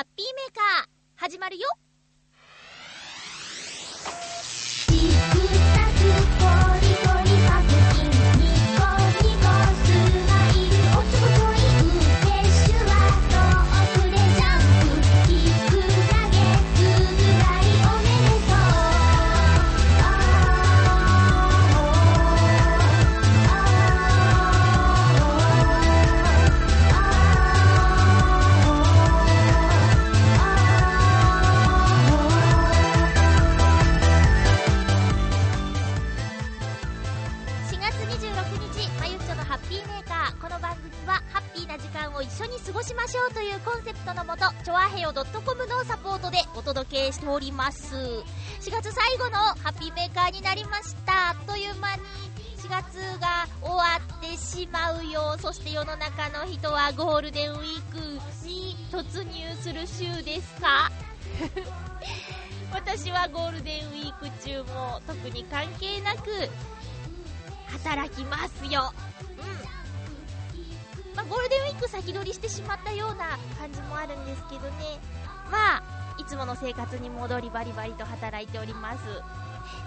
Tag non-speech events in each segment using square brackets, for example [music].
ハッピーメーカー始まるよ。しましょうというコンセプトのもとチョアヘヨ .com のサポートでお届けしております4月最後のハッピーメーカーになりましたあっという間に4月が終わってしまうよそして世の中の人はゴールデンウィークに突入する週ですか？[laughs] 私はゴールデンウィーク中も特に関係なく働きますよ。うん。まあ、ゴールデンウィーク先取りしてしまったような感じもあるんですけどね。まあ、いつもの生活に戻りバリバリと働いております。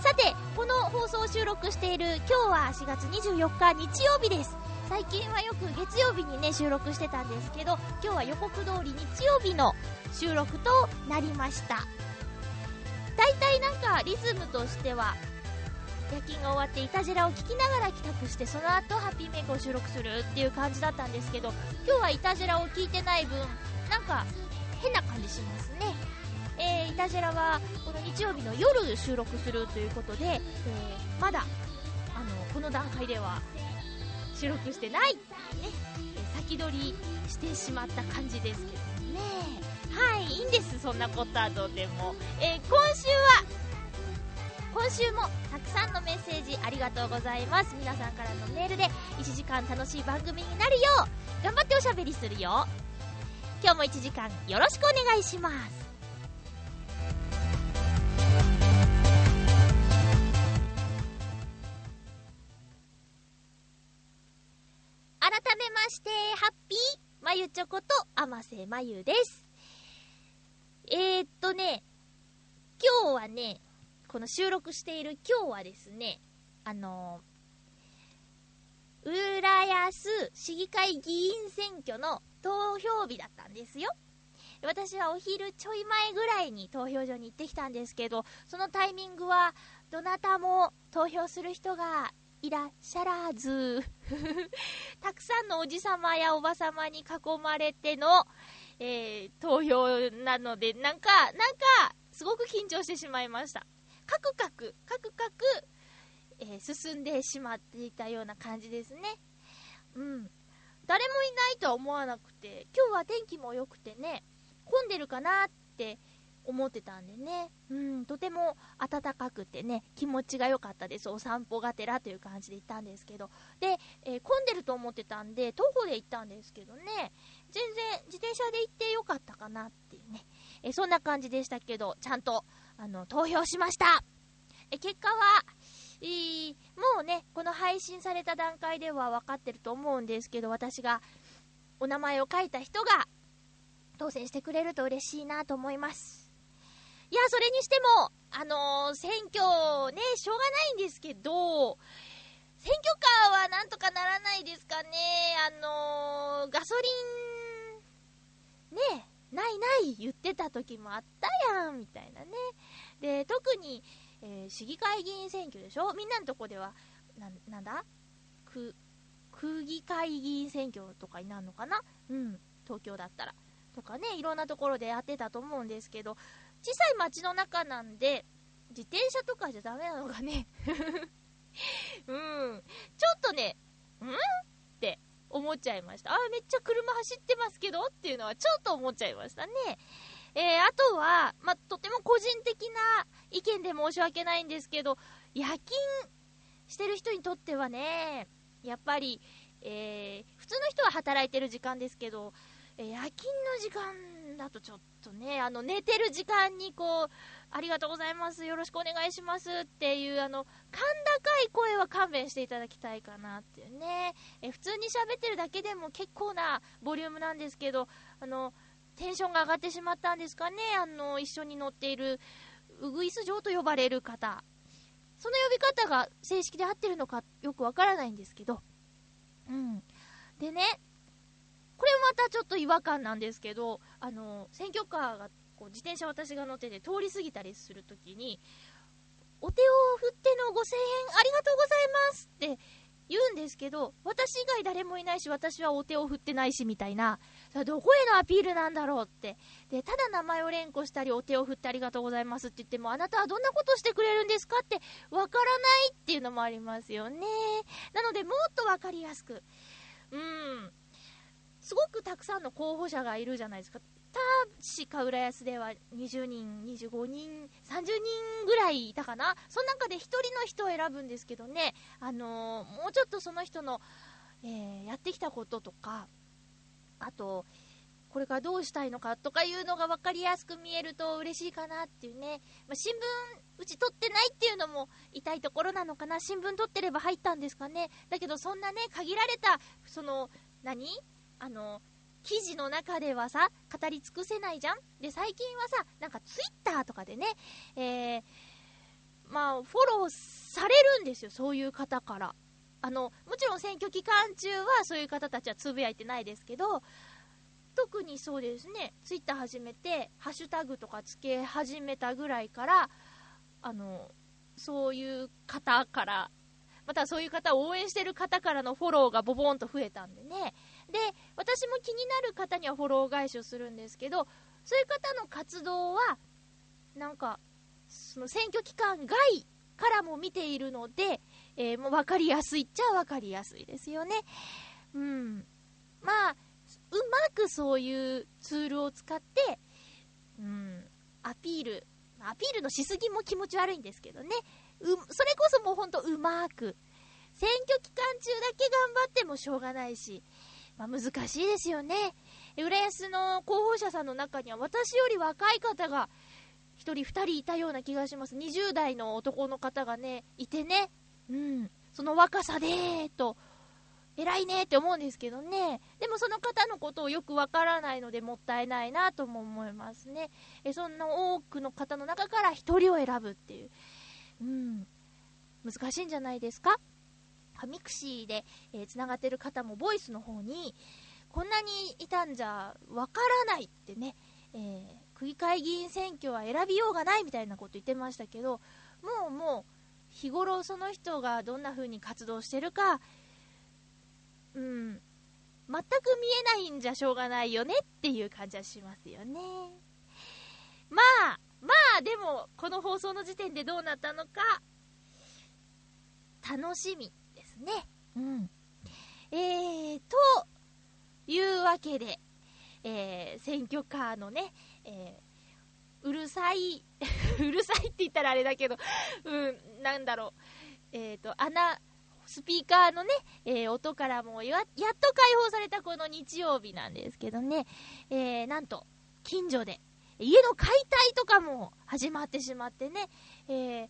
さて、この放送を収録している今日は4月24日日曜日です。最近はよく月曜日にね、収録してたんですけど、今日は予告通り日曜日の収録となりました。大体なんかリズムとしては夜勤が終わってイタジェラを聞きながら帰宅してその後ハッピーメイクを収録するっていう感じだったんですけど今日はイタジェラを聞いてない分なんか変な感じしますね。えー、イタジェラはこの日曜日の夜収録するということで、えーまだあのこの段階では収録してない、ねえ先取りしてしまった感じですけどね。はいいいんですそんなことはどうでも、えー今週は今週もたくさんのメッセージありがとうございます。皆さんからのメールで1時間楽しい番組になるよう頑張っておしゃべりするよ。今日も1時間よろしくお願いします。改めましてハッピーまゆちょこと甘瀬まゆです。えー、っとね今日はねこの収録している今日はですね、あのー、浦安市議会議員選挙の投票日だったんですよ。私はお昼ちょい前ぐらいに投票所に行ってきたんですけど、そのタイミングはどなたも投票する人がいらっしゃらず、[laughs] たくさんのおじさまやおばさまに囲まれての、えー投票なので、なんか、なんか、すごく緊張してしまいました。カクカク、カクカク、えー進んでしまっていたような感じですね。うん。誰もいないとは思わなくて、今日は天気も良くてね、混んでるかなって思ってたんでね、うん、とても暖かくてね、気持ちが良かったです。お散歩がてらという感じで行ったんですけど、で、えー混んでると思ってたんで、徒歩で行ったんですけどね、全然自転車で行ってよかったかなっていうね、えーそんな感じでしたけど、ちゃんとあの、投票しました。え、結果は、えーもうね、この配信された段階では分かってると思うんですけど、私がお名前を書いた人が当選してくれると嬉しいなと思います。いや、それにしても、あのー選挙ね、しょうがないんですけど、選挙カーはなんとかならないですかね。あのーガソリン、ね、ないない言ってた時もあったやん、みたいなね。で、特に、えー市議会議員選挙でしょ？みんなのとこでは、ななんだ？区、区議会議員選挙とかになるのかな？うん、東京だったら。とかね、いろんなところでやってたと思うんですけど、小さい街の中なんで、自転車とかじゃダメなのかね？[laughs] うん。ちょっとね、ん？って思っちゃいました。あ、めっちゃ車走ってますけどっていうのはちょっと思っちゃいましたね。えー、あとは、まあ、とても個人的な意見で申し訳ないんですけど、夜勤してる人にとってはね、やっぱり、えー、普通の人は働いてる時間ですけど、えー夜勤の時間だとちょっとね、あの、寝てる時間にこう、ありがとうございます、よろしくお願いしますっていう、あの、甲高い声は勘弁していただきたいかなっていうね。え普通に喋ってるだけでも結構なボリュームなんですけど、あの、テンションが上がってしまったんですかね、あの、一緒に乗っている、ウグイス嬢と呼ばれる方。その呼び方が正式で合ってるのかよくわからないんですけど。うん。でね、これもまたちょっと違和感なんですけど、あの、選挙カーが、こう、自転車私が乗ってて通り過ぎたりするときに、お手を振っての5000円ありがとうございますって言うんですけど、私以外誰もいないし、私はお手を振ってないし、みたいな。さどこへのアピールなんだろうって。で、ただ名前を連呼したり、お手を振ってありがとうございますって言っても、あなたはどんなことしてくれるんですか？って、わからないっていうのもありますよね。なので、もっとわかりやすく。うん。すごくたくさんの候補者がいるじゃないですか。確か浦安では20人、25人、30人ぐらいいたかな？その中で1人の人を選ぶんですけどね、あのーもうちょっとその人の、えーやってきたこととか、あと、これからどうしたいのかとかいうのが分かりやすく見えると嬉しいかなっていうね。まあ、新聞、うち取ってないっていうのも痛いところなのかな？新聞取ってれば入ったんですかね？だけどそんなね、限られた、その、何？あの、記事の中ではさ、語り尽くせないじゃん？で、最近はさ、なんかツイッターとかでね、えー、まあ、フォローされるんですよ、そういう方から。あの、もちろん選挙期間中はそういう方たちはつぶやいてないですけど、特にそうですね、ツイッター始めて、ハッシュタグとかつけ始めたぐらいから、あの、そういう方から、またそういう方を応援してる方からのフォローがボボンと増えたんでね。で、私も気になる方にはフォロー返しをするんですけど、そういう方の活動は、なんか、その選挙期間外からも見ているので、えーもう分かりやすいっちゃ分かりやすいですよね。うん。まあ、うまくそういうツールを使って、うん、アピール、アピールのしすぎも気持ち悪いんですけどね。う、それこそもうほんとうまく。選挙期間中だけ頑張ってもしょうがないし、まあ難しいですよね。浦安の候補者さんの中には私より若い方が1人2人いたような気がします。20代の男の方がね、いてね。うん。その若さでーと、偉いねって思うんですけどね。でもその方のことをよくわからないのでもったいないなとも思いますね。えそんな多くの方の中から1人を選ぶっていう。うん。難しいんじゃないですか？ mixi で、えー、繋がってる方もボイスの方に、こんなにいたんじゃわからないってね、えー区議会議員選挙は選びようがないみたいなこと言ってましたけど、もうもう、日頃その人がどんな風に活動してるか、うん、全く見えないんじゃしょうがないよねっていう感じはしますよね。まあ、まあでも、この放送の時点でどうなったのか、楽しみね。うん。えー、というわけで、えー、選挙カーのね、えーうるさい、[laughs] うるさいって言ったらあれだけど、うん、なんだろう、えっ、と、穴、スピーカーのね、えー音からもや、やっと解放されたこの日曜日なんですけどね、えーなんと、近所で、家の解体とかも始まってしまってね、えー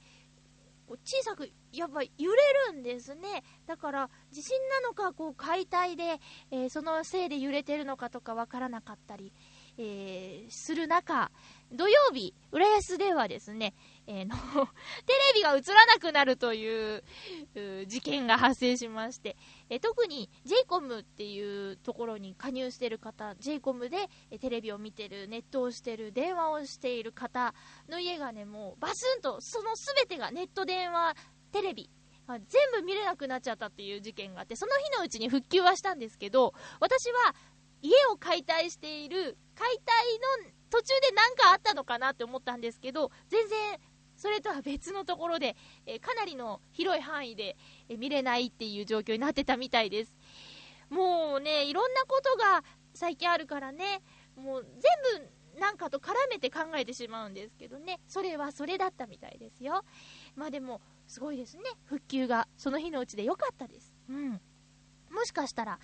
こう小さく、やっぱ揺れるんですね。だから、地震なのか、こう、解体で、えーそのせいで揺れてるのかとかわからなかったり、えーする中、土曜日、浦安ではですね、えーの、[laughs] テレビが映らなくなるというう事件が発生しまして、えー特に JCOM っていうところに加入している方、JCOM でえーテレビを見てる、ネットをしてる、電話をしている方の家がね、もうバスンと、そのすべてがネット、電話、テレビ、全部見れなくなっちゃったっていう事件があって、その日のうちに復旧はしたんですけど、私は家を解体している、解体の途中で何かあったのかなって思ったんですけど、全然それとは別のところで、えかなりの広い範囲で、え見れないっていう状況になってたみたいです。もうね、いろんなことが最近あるからね、もう全部なんかと絡めて考えてしまうんですけどね、それはそれだったみたいですよ。まあでも、すごいですね、復旧がその日のうちで良かったです。うん。もしかしたら、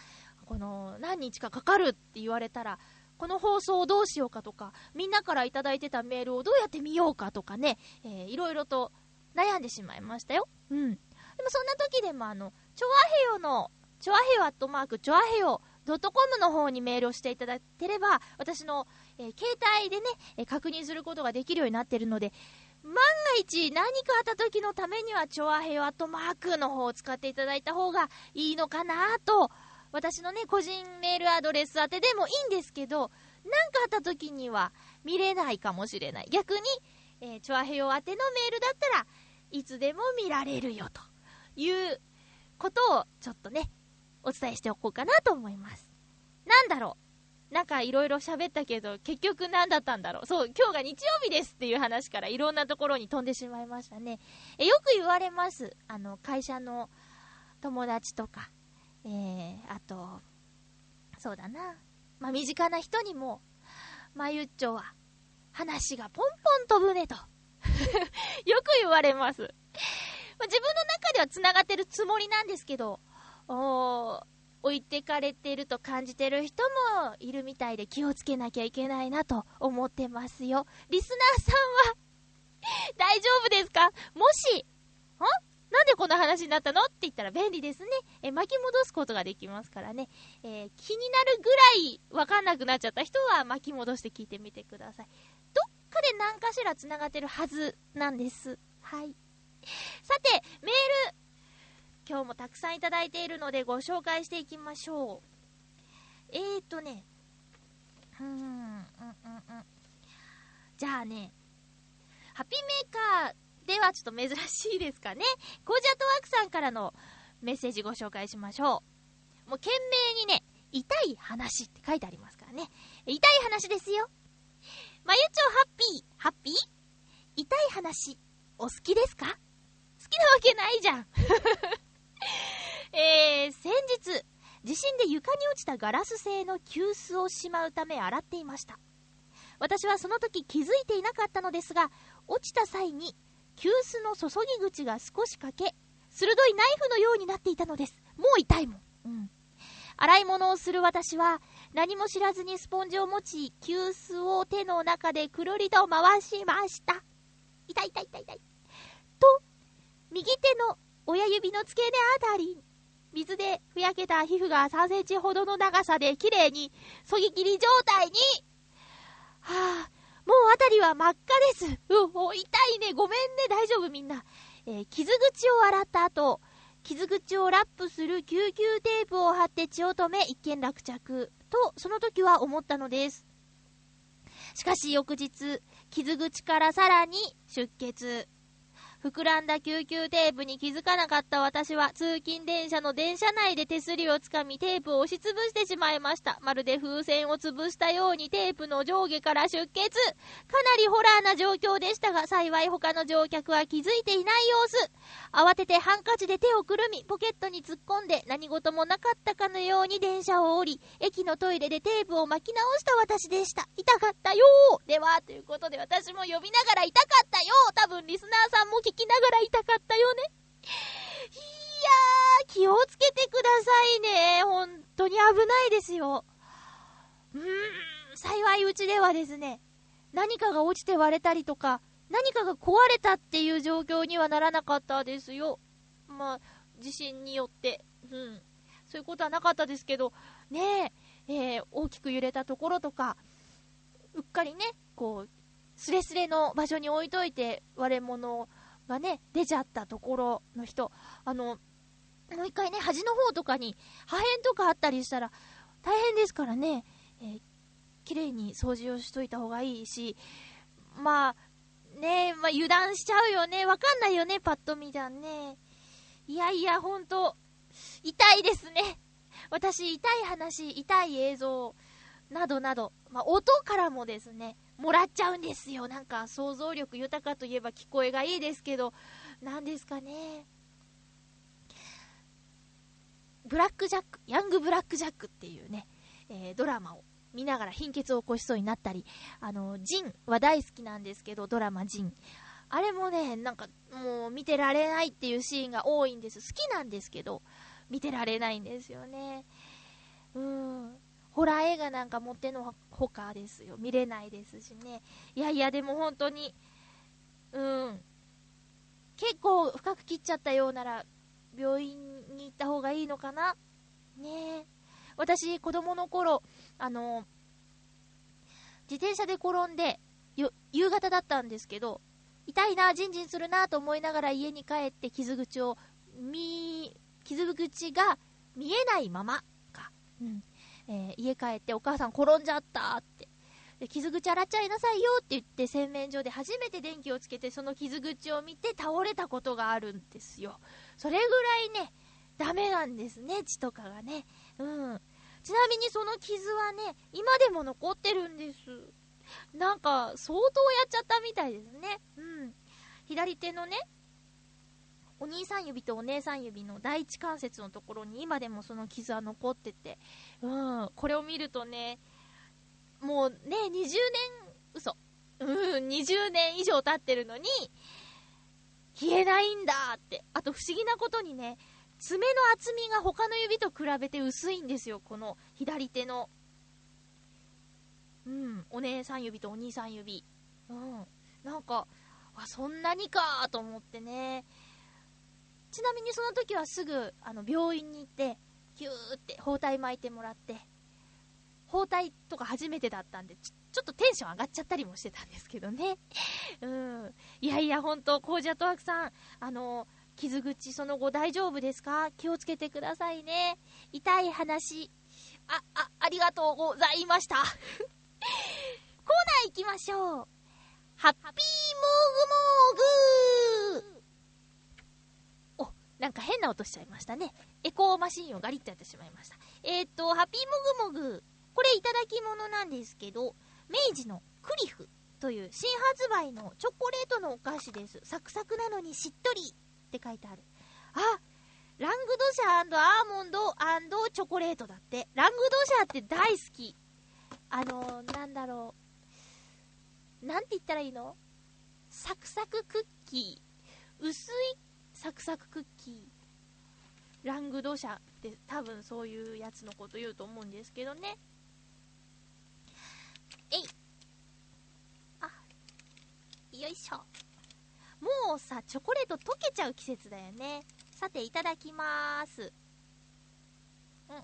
この何日かかかるって言われたら、この放送をどうしようかとか、みんなからいただいてたメールをどうやって見ようかとかね、えーいろいろと悩んでしまいましたよ。うん。でもそんな時でもあの、チョアヘヨの、チョアヘヨアットマーク、チョアヘヨ .com の方にメールをしていただければ、私の、えー携帯でね、えー確認することができるようになっているので、万が一何かあった時のためには、チョアヘヨアットマークの方を使っていただいた方がいいのかなと、私のね、個人メールアドレス宛てでもいいんですけど、何かあった時には見れないかもしれない。逆に、えー、チョアヘヨ宛てのメールだったらいつでも見られるよということをちょっとね、お伝えしておこうかなと思います。なんだろうなんかいろいろ喋ったけど、結局何だったんだろうそう、今日が日曜日ですっていう話からいろんなところに飛んでしまいましたね。え、よく言われます。あの、会社の友達とか、えー、あと、そうだな。まあ、身近な人にも、まゆっちょは、話がポンポン飛ぶねと。[laughs] よく言われます。まあ、自分の中では繋がってるつもりなんですけど、お置いてかれてると感じてる人もいるみたいで気をつけなきゃいけないなと思ってますよ。リスナーさんは大丈夫ですか？もし、んなんでこんな話になったの？って言ったら便利ですね。え巻き戻すことができますからね。えー気になるぐらいわかんなくなっちゃった人は巻き戻して聞いてみてください。どっかで何かしら繋がってるはずなんです。はい。さて、メール、今日もたくさんいただいているのでご紹介していきましょう。えーとね、うーん、うん、うん、うん。じゃあね、ハッピーメーカーではちょっと珍しいですかね。コージアットワークさんからのメッセージご紹介しましょう。もう懸命にね、痛い話って書いてありますからね。痛い話ですよ。まゆちょハッピー、ハッピー？痛い話、お好きですか？好きなわけないじゃん。[laughs] えー、先日、地震で床に落ちたガラス製の急須をしまうため洗っていました。私はその時気づいていなかったのですが、落ちた際に急須の注ぎ口が少し欠け、鋭いナイフのようになっていたのです。もう痛いもん。うん。洗い物をする私は、何も知らずにスポンジを持ち、急須を手の中でくるりと回しました。痛い痛い痛い痛い。と、右手の親指の付け根あたり、水でふやけた皮膚が3センチほどの長さで綺麗に、そぎ切り状態に、はあ、もう辺りは真っ赤です。うお、痛いね。ごめんね。大丈夫みんな。えー傷口を洗った後、傷口をラップする救急テープを貼って血を止め一件落着。と、その時は思ったのです。しかし翌日、傷口からさらに出血。膨らんだ救急テープに気づかなかった私は通勤電車の電車内で手すりをつかみテープを押しつぶしてしまいました。まるで風船を潰したようにテープの上下から出血。かなりホラーな状況でしたが、幸い他の乗客は気づいていない様子。慌ててハンカチで手をくるみ、ポケットに突っ込んで何事もなかったかのように電車を降り、駅のトイレでテープを巻き直した私でした。痛かったよーでは、ということで私も呼びながら痛かったよー多分リスナーさんも聞きながら痛かったよね。いやー、気をつけてくださいね。本当に危ないですよ。うーん、幸いうちではですね、何かが落ちて割れたりとか、何かが壊れたっていう状況にはならなかったですよ。まあ、地震によって。うん。そういうことはなかったですけど、ねえ、えー大きく揺れたところとか、うっかりね、こう、スレスレの場所に置いといて割れ物をがね、出ちゃったところの人、あの、もう一回ね、端の方とかに破片とかあったりしたら大変ですからね、えー綺麗に掃除をしといた方がいいし、まあ、ねまあ、油断しちゃうよね。わかんないよね、パッと見じゃんね。いやいや、ほんと、痛いですね。私、痛い話、痛い映像、などなど、まあ、音からもですね、もらっちゃうんですよ。なんか、想像力豊かといえば聞こえがいいですけど、なんですかね。ブラックジャック、ヤングブラックジャックっていうね、えードラマを見ながら貧血を起こしそうになったり、あの、ジンは大好きなんですけど、ドラマジン。あれもね、なんかもう見てられないっていうシーンが多いんです。好きなんですけど、見てられないんですよね。うん。ホラー映画なんかもってのほかですよ。見れないですしね。いやいや、でも本当に、うん。結構深く切っちゃったようなら、病院に行った方がいいのかな？ねえ。私、子供の頃、あの、自転車で転んで、夕方だったんですけど、痛いな、ジンジンするなと思いながら家に帰って傷口を、見、傷口が見えないままか、うんえー家帰ってお母さん転んじゃったって。で傷口洗っちゃいなさいよって言って洗面所で初めて電気をつけてその傷口を見て倒れたことがあるんですよ。それぐらいね、ダメなんですね、血とかがね。うん。ちなみにその傷はね、今でも残ってるんです。なんか、相当やっちゃったみたいですね。うん。左手のね、お兄さん指とお姉さん指の第一関節のところに今でもその傷は残ってて、うん、これを見るとね、もうね、20年、嘘。うん、20年以上経ってるのに、消えないんだって。あと不思議なことにね、爪の厚みが他の指と比べて薄いんですよ、この左手の。うん、お姉さん指とお兄さん指。うん、なんか、あ、そんなにかと思ってね。ちなみにその時はすぐ、あの、病院に行って、ヒューって包帯巻いてもらって、包帯とか初めてだったんで、ちょちょっとテンション上がっちゃったりもしてたんですけどね。[laughs] うん。いやいや、ほんと、コージャトワークさん、あの、傷口その後大丈夫ですか？気をつけてくださいね。痛い話、あ、あ、ありがとうございました。[laughs] コーナー行きましょう。ハッピーモーグモーグお、なんか変な音しちゃいましたね。エコーマシンをガリッとやってしまいました。えー、っと、ハッピーモグモグ。これいただき物なんですけど、明治のクリフという新発売のチョコレートのお菓子です。サクサクなのにしっとりって書いてある。あ、ラングドシャアーモンドチョコレートだって。ラングドシャって大好き。あのー、なんだろう。なんて言ったらいいの？サクサククッキー。薄いサクサククッキー。ラングドシャって多分そういうやつのこと言うと思うんですけどね。えい。あ、よいしょ。もうさ、チョコレート溶けちゃう季節だよね。さて、いただきまーす。うん。うん。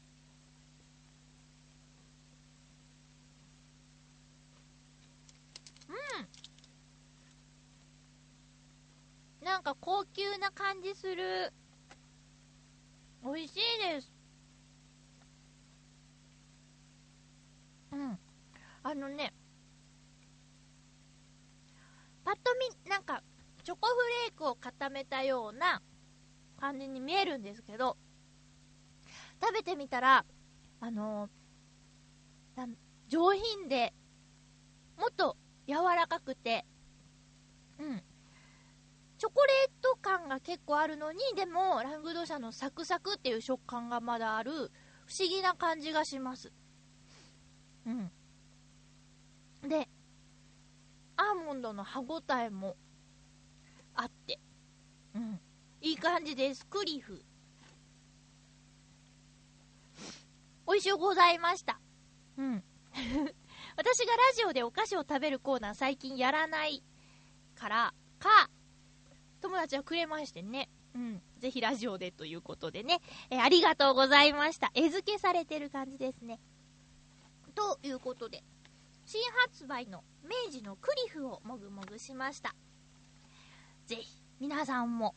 なんか高級な感じする。美味しいです。うん。あのね、パッと見、なんか、チョコフレークを固めたような感じに見えるんですけど、食べてみたら、あのー上品で、もっと柔らかくて、うん。チョコレート感が結構あるのに、でも、ラングドシャのサクサクっていう食感がまだある、不思議な感じがします。うん。で、アーモンドの歯ごたえもあって、うん。いい感じです。クリフ。美味しゅうございました。うん。[laughs] 私がラジオでお菓子を食べるコーナー最近やらないからか、友達はくれましてね。うん。ぜひラジオでということでね。えーありがとうございました。絵付けされてる感じですね。ということで、新発売の明治のクリフをもぐもぐしました。ぜひ、皆さんも、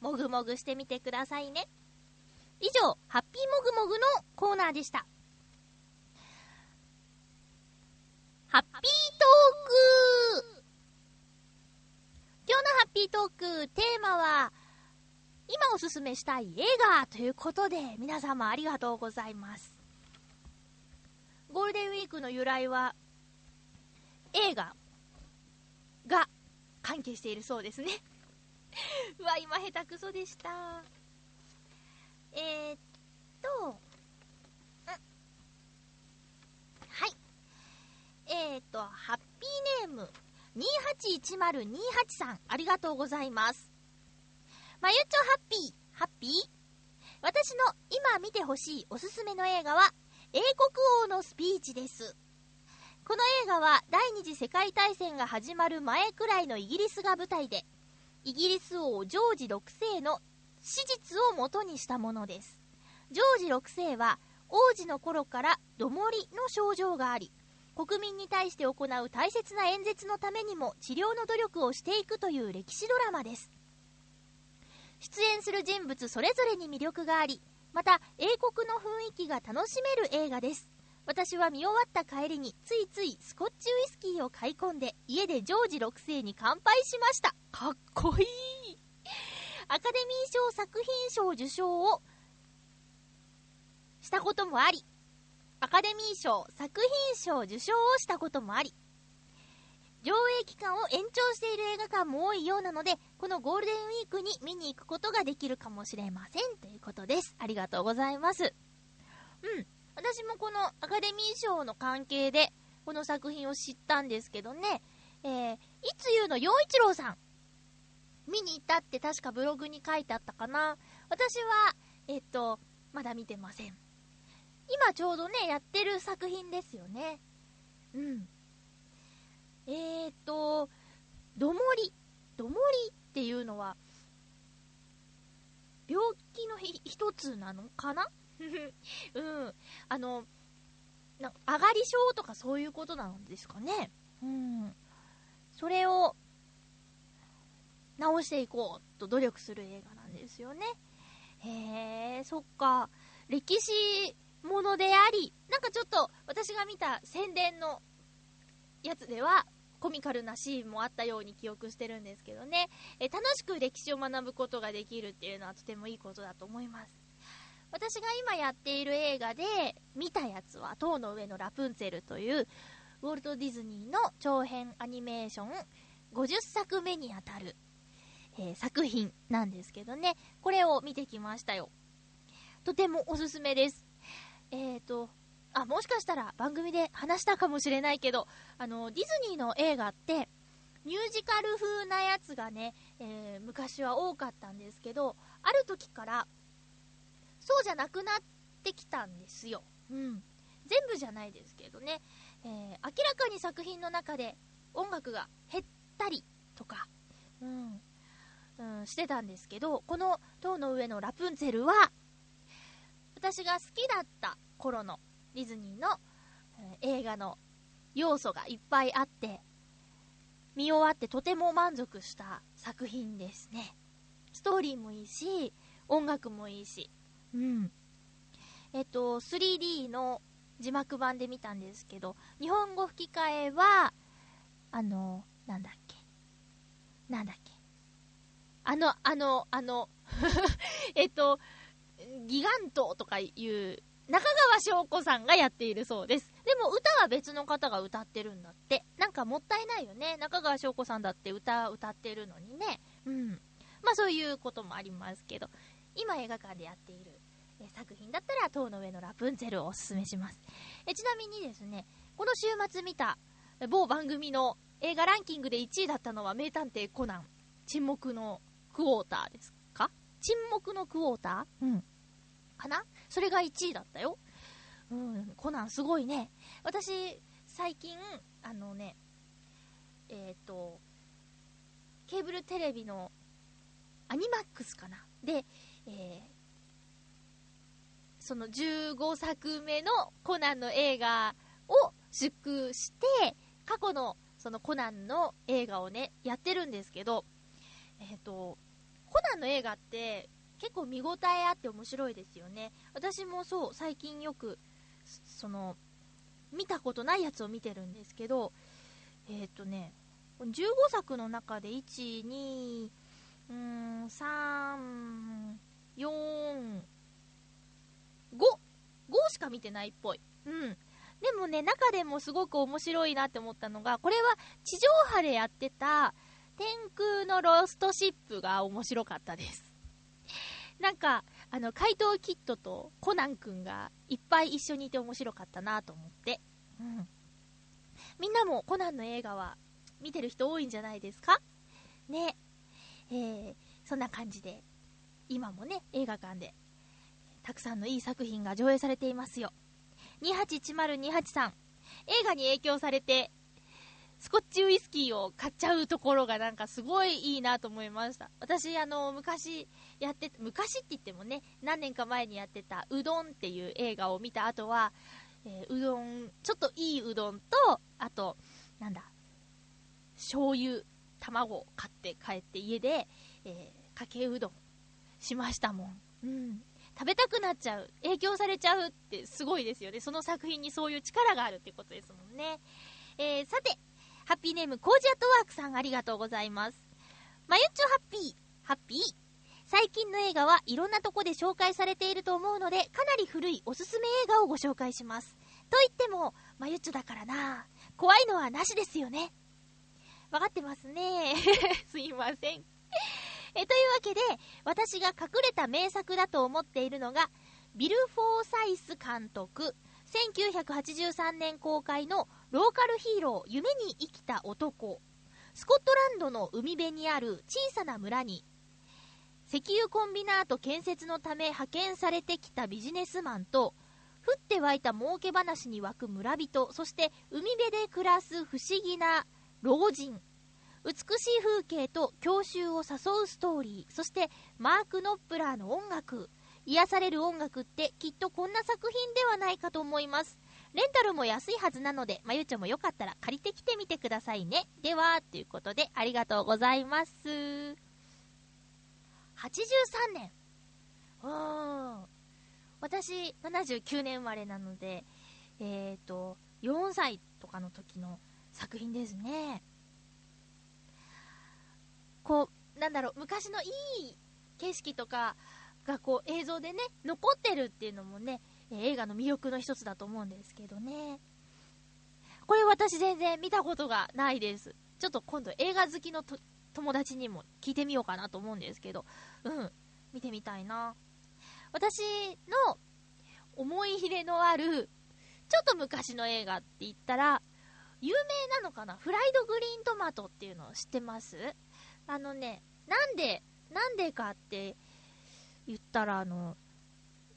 もぐもぐしてみてくださいね。以上、ハッピーもぐもぐのコーナーでした。ハッピートーク今日のハッピートーク、テーマは、今おすすめしたい映画ということで、皆様ありがとうございます。ゴールデンウィークの由来は、映画が関係しているそうですね。[laughs] うわ、今下手くそでした。えー、っと、はい。えー、っと、ハッピーネーム、281028さん、ありがとうございます。まゆちょハッピー、ハッピー？私の今見てほしいおすすめの映画は、英国王のスピーチです。この映画は第二次世界大戦が始まる前くらいのイギリスが舞台で、イギリス王ジョージ6世の史実を元にしたものです。ジョージ6世は王子の頃からどもりの症状があり国民に対して行う大切な演説のためにも治療の努力をしていくという歴史ドラマです。出演する人物それぞれに魅力がありまた英国の雰囲気が楽しめる映画です。私は見終わった帰りについついスコッチウイスキーを買い込んで家でジョージ6世に乾杯しました。かっこいい。アカデミー賞作品賞受賞をしたこともありアカデミー賞作品賞受賞をしたこともあり上映期間を延長している映画館も多いようなのでこのゴールデンウィークに見に行くことができるかもしれません。ということです。ありがとうございます。うん。私もこのアカデミー賞の関係でこの作品を知ったんですけどね、えー、いつゆうの？陽一郎さん。見に行ったって確かブログに書いてあったかな。私はえっとまだ見てません。今ちょうどねやってる作品ですよねうんえー、っと、どもり。どもりっていうのは、病気の一つなのかな？[laughs] うん。あの、な上がり症とかそういうことなんですかね？うん。それを、直していこうと努力する映画なんですよね。へえ、そっか。歴史ものであり、なんかちょっと私が見た宣伝のやつでは、コミカルなシーンもあったように記憶してるんですけどね、え楽しく歴史を学ぶことができるっていうのはとてもいいことだと思います。私が今やっている映画で見たやつは、塔の上のラプンツェルという、ウォルト・ディズニーの長編アニメーション50作目にあたる、えー、作品なんですけどね、これを見てきましたよ。とてもおすすめです。えっ、ー、と、あ、もしかしたら番組で話したかもしれないけど、あの、ディズニーの映画って、ミュージカル風なやつがね、えー、昔は多かったんですけど、ある時から、そうじゃなくなってきたんですよ。うん。全部じゃないですけどね、えー、明らかに作品の中で音楽が減ったりとか、うん、うん、してたんですけど、この塔の上のラプンツェルは、私が好きだった頃のディズニーの、え、映画の要素がいっぱいあって、見終わってとても満足した作品ですね。ストーリーもいいし、音楽もいいし。うん。えっと、3D の字幕版で見たんですけど、日本語吹き替えは、あの、なんだっけ。なんだっけ。あの、あの、あの [laughs] えっと、ギガントとかいう中川翔子さんがやっているそうです。でも歌は別の方が歌ってるんだって。なんかもったいないよね。中川翔子さんだって歌歌ってるのにね。うん。まあそういうこともありますけど、今映画館でやっている作品だったら、塔の上のラプンツェルをおすすめします。えちなみにですね、この週末見た某番組の映画ランキングで1位だったのは名探偵コナン、沈黙のクォーターです沈黙のクォーター？うん。かな？それが1位だったよ。うん、コナンすごいね。私、最近、あのね、えっ、ー、と、ケーブルテレビのアニマックスかな？で、えー、その15作目のコナンの映画を祝して、過去のそのコナンの映画をね、やってるんですけど、えっ、ー、と、コナンの映画って結構見応えあって面白いですよね。私もそう、最近よく、その、見たことないやつを見てるんですけど、えっ、ー、とね、15作の中で1、2、うん、3、4、5、5しか見てないっぽい。うん。でもね、中でもすごく面白いなって思ったのが、これは地上波でやってた天空のロストシップが面白かったです。[laughs] なんか、あの、怪盗キッドとコナン君がいっぱい一緒にいて面白かったなと思って。うん。みんなもコナンの映画は見てる人多いんじゃないですか？ね。えー、そんな感じで、今もね、映画館で、たくさんのいい作品が上映されていますよ。281028さん、映画に影響されて、スコッチウイスキーを買っちゃうところがなんかすごいいいなと思いました。私、あの、昔やって、昔って言ってもね、何年か前にやってたうどんっていう映画を見た後は、えーうどん、ちょっといいうどんと、あと、なんだ、醤油、卵を買って帰って家で、えーかけうどんしましたもん。うん。食べたくなっちゃう。影響されちゃうってすごいですよね。その作品にそういう力があるってことですもんね。えー、さて、ハッピーネームコージアトワークさんありがとうございます。まゆっちょハッピー、ハッピー。最近の映画はいろんなとこで紹介されていると思うので、かなり古いおすすめ映画をご紹介します。と言っても、まゆっちょだからな。怖いのはなしですよね。わかってますね。[laughs] すいません。えというわけで、私が隠れた名作だと思っているのが、ビル・フォーサイス監督、1983年公開のローカルヒーロー、夢に生きた男。スコットランドの海辺にある小さな村に、石油コンビナート建設のため派遣されてきたビジネスマンと、降って湧いた儲け話に湧く村人、そして海辺で暮らす不思議な老人。美しい風景と郷愁を誘うストーリー、そしてマーク・ノップラーの音楽。癒される音楽ってきっとこんな作品ではないかと思います。レンタルも安いはずなので、まゆちょもよかったら借りてきてみてくださいね。では、ということでありがとうございます。83年。うーん。私、79年生まれなので、えっ、ー、と、4歳とかの時の作品ですね。こう、なんだろう、昔のいい景色とかがこう映像でね、残ってるっていうのもね、映画の魅力の一つだと思うんですけどね。これ私全然見たことがないです。ちょっと今度映画好きのと友達にも聞いてみようかなと思うんですけど、うん、見てみたいな。私の思い入れのある、ちょっと昔の映画って言ったら、有名なのかな？フライドグリーントマトっていうのを知ってます？あのね、なんで、なんでかって言ったら、あの、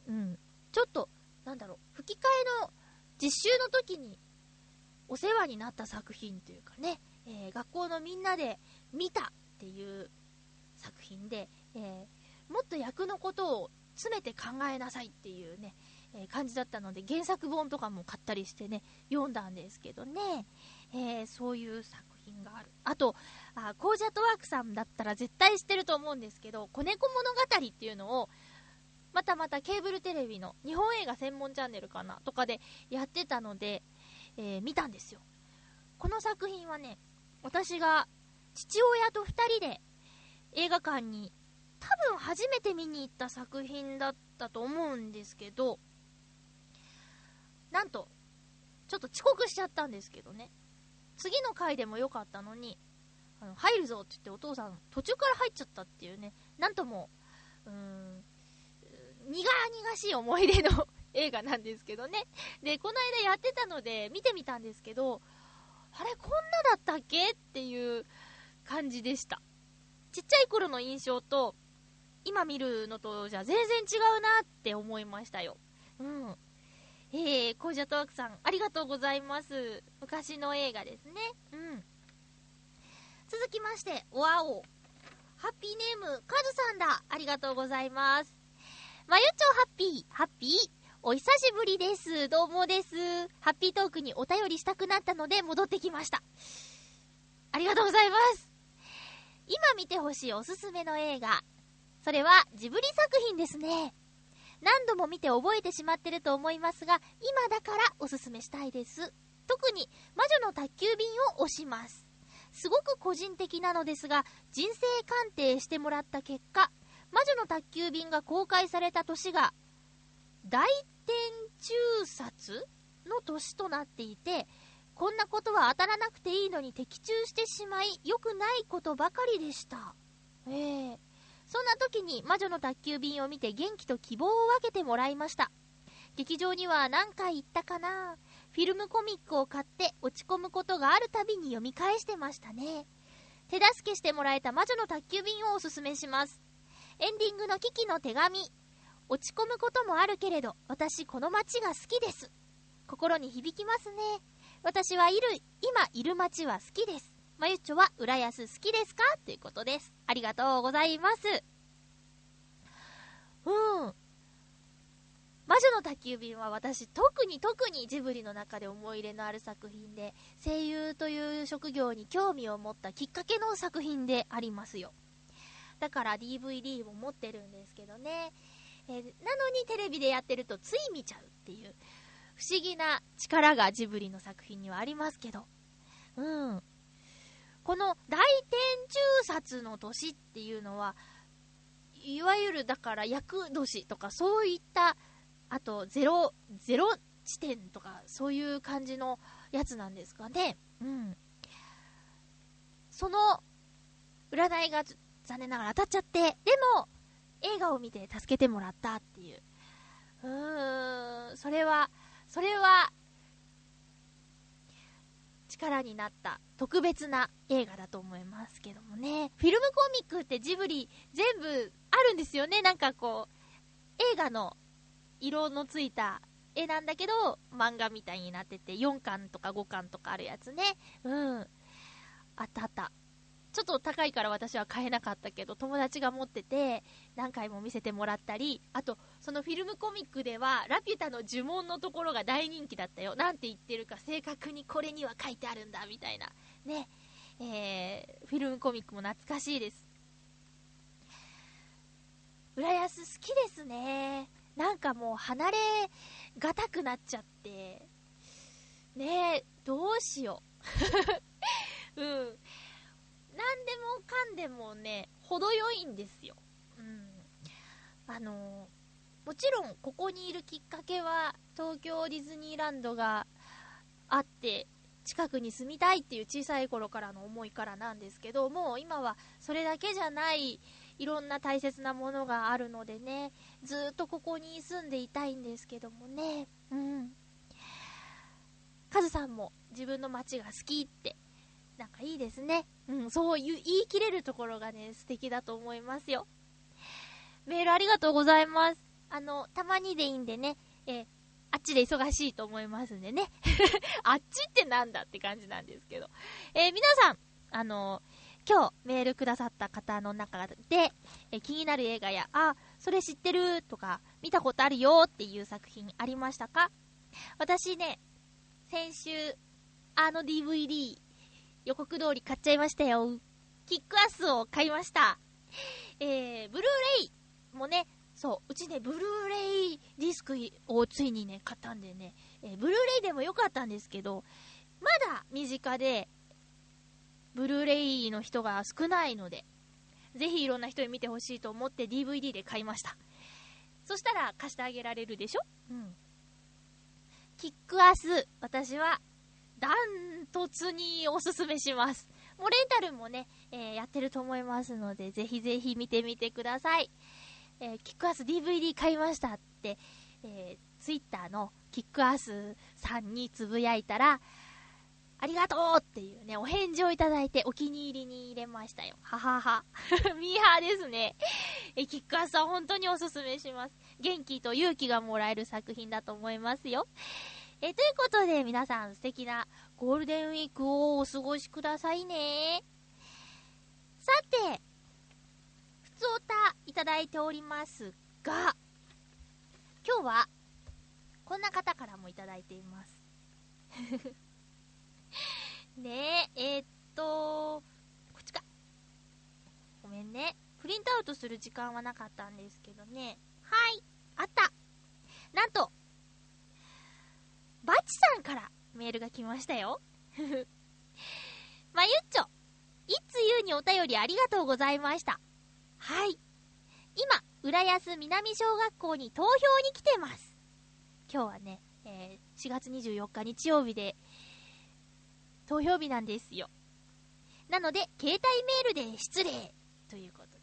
うん、ちょっと、なんだろう、吹き替えの実習の時にお世話になった作品というかね、えー学校のみんなで見たっていう作品で、えーもっと役のことを詰めて考えなさいっていうね、えー感じだったので原作本とかも買ったりしてね読んだんですけどね、えーそういう作品がある。あとあコージャトワークさんだったら絶対知ってると思うんですけど「子猫物語」っていうのをまたまたケーブルテレビの日本映画専門チャンネルかなとかでやってたので、えー見たんですよ。この作品はね私が父親と2人で映画館に多分初めて見に行った作品だったと思うんですけどなんとちょっと遅刻しちゃったんですけどね。次の回でもよかったのにあの入るぞって言ってお父さん途中から入っちゃったっていうね。なんともうーん苦々しい思い出の [laughs] 映画なんですけどね。でこの間やってたので見てみたんですけどあれこんなだったっけっていう感じでした。ちっちゃい頃の印象と今見るのとじゃ全然違うなって思いましたよ。うん。えー、コージャトワークさんありがとうございます。昔の映画ですね。うん。続きましてわおハッピーネームカズさんだ。ありがとうございます。まゆちょハッピーハッピーお久しぶりです。どうもです。ハッピートークにお便りしたくなったので戻ってきました。ありがとうございます。今見てほしいおすすめの映画。それはジブリ作品ですね。何度も見て覚えてしまってると思いますが、今だからおすすめしたいです。特に魔女の宅急便を推します。すごく個人的なのですが、人生鑑定してもらった結果、魔女の宅急便が公開された年が大天中殺の年となっていてこんなことは当たらなくていいのに的中してしまい良くないことばかりでした。ええ。そんな時に魔女の宅急便を見て元気と希望を分けてもらいました。劇場には何回行ったかな？フィルムコミックを買って落ち込むことがあるたびに読み返してましたね。手助けしてもらえた魔女の宅急便をおすすめします。エンディングのキキの手紙落ち込むこともあるけれど私この街が好きです心に響きますね私はいる、今いる街は好きです。まゆっちょは浦安好きですか？ということです。ありがとうございます。うん。魔女の宅急便は私特に特にジブリの中で思い入れのある作品で声優という職業に興味を持ったきっかけの作品でありますよだから DVD も持ってるんですけどね、えーなのにテレビでやってるとつい見ちゃうっていう不思議な力がジブリの作品にはありますけど。うん。この大天中殺の年っていうのはいわゆるだから厄年とかそういったあとゼロゼロ地点とかそういう感じのやつなんですかね。うん。その占いが残念ながら当たっちゃってでも映画を見て助けてもらったっていう。うーんそれはそれは力になった特別な映画だと思いますけどもね。フィルムコミックってジブリ全部あるんですよね。なんかこう映画の色のついた絵なんだけど漫画みたいになってて4巻とか5巻とかあるやつね。うん。あったあった。ちょっと高いから私は買えなかったけど友達が持ってて何回も見せてもらったりあとそのフィルムコミックではラピュタの呪文のところが大人気だったよ。なんて言ってるか正確にこれには書いてあるんだみたいな。ね。えー、フィルムコミックも懐かしいです。浦安好きですね。なんかもう離れがたくなっちゃって。ね。えどうしよう。[laughs] うん。何でもかんでもね、程よいんですよ。うん。あのもちろん、ここにいるきっかけは、東京ディズニーランドがあって、近くに住みたいっていう小さい頃からの思いからなんですけど、もう今はそれだけじゃない、いろんな大切なものがあるのでね、ずっとここに住んでいたいんですけどもね、うん。カズさんも自分の街が好きってなんかいいですね。うん、そう言い言い切れるところがね、素敵だと思いますよ。メールありがとうございます。あの、たまにでいいんでね、えあっちで忙しいと思いますんでね。[laughs] あっちってなんだって感じなんですけど。えー皆さん、あの今日メールくださった方の中で、え気になる映画や、あ、それ知ってるとか、見たことあるよっていう作品ありましたか？私ね、先週、あの DVD、予告通り買っちゃいましたよ。キックアスを買いました。えー、ブルーレイもね、そう、うちね、ブルーレイディスクをついにね、買ったんでね、えーブルーレイでもよかったんですけど、まだ身近で、ブルーレイの人が少ないので、ぜひいろんな人に見てほしいと思って DVD で買いました。そしたら貸してあげられるでしょ？うん。キックアス、私はダントツにおすすめします。もうレンタルもね、えーやってると思いますので、ぜひぜひ見てみてください。えーキックアス DVD 買いましたって、えー、ツイッターのキックアスさんにつぶやいたら、ありがとうっていうね、お返事をいただいてお気に入りに入れましたよ。ははは。[laughs] ミーハーですね。え、キックアスは本当におすすめします。元気と勇気がもらえる作品だと思いますよ。え、ということで皆さん素敵なゴールデンウィークをお過ごしくださいね。さて、ふつおたいただいておりますが、今日はこんな方からもいただいています。[laughs] ねえ、えーっと、こっちか。ごめんね。プリントアウトする時間はなかったんですけどね。はい、あった。なんと、バチさんからメールが来ましたよ。[laughs] まゆっちょ、いつゆうにお便りありがとうございました。はい。今、浦安南小学校に投票に来てます。今日はね、えー4月24日日曜日で、投票日なんですよ。なので、携帯メールで失礼ということで。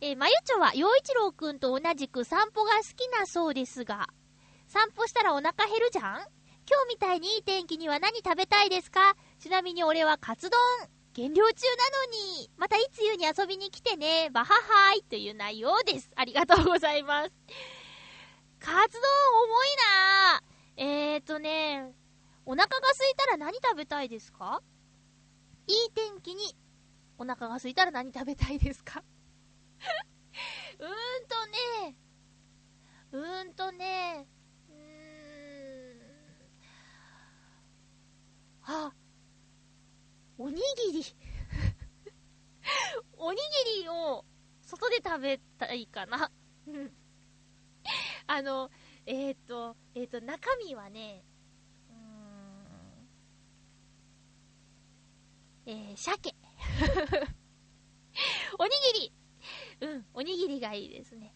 えーまゆちょは、陽一郎くんと同じく散歩が好きなそうですが、散歩したらお腹減るじゃん？今日みたいにいい天気には何食べたいですか？ちなみに俺はカツ丼減量中なのにまたいつゆに遊びに来てねバハハイという内容です。ありがとうございます。カツ丼重いなぁ。えーとね、お腹が空いたら何食べたいですか？いい天気にお腹が空いたら何食べたいですか？[laughs] うーんとね、うーんとね、うーん、あ、おにぎり。[laughs] おにぎりを外で食べたいかな。う [laughs] んあの、えっ、ー、と、えっ、ー、と、中身はね、うん、えー、鮭。[laughs] おにぎりうん、おにぎりがいいですね。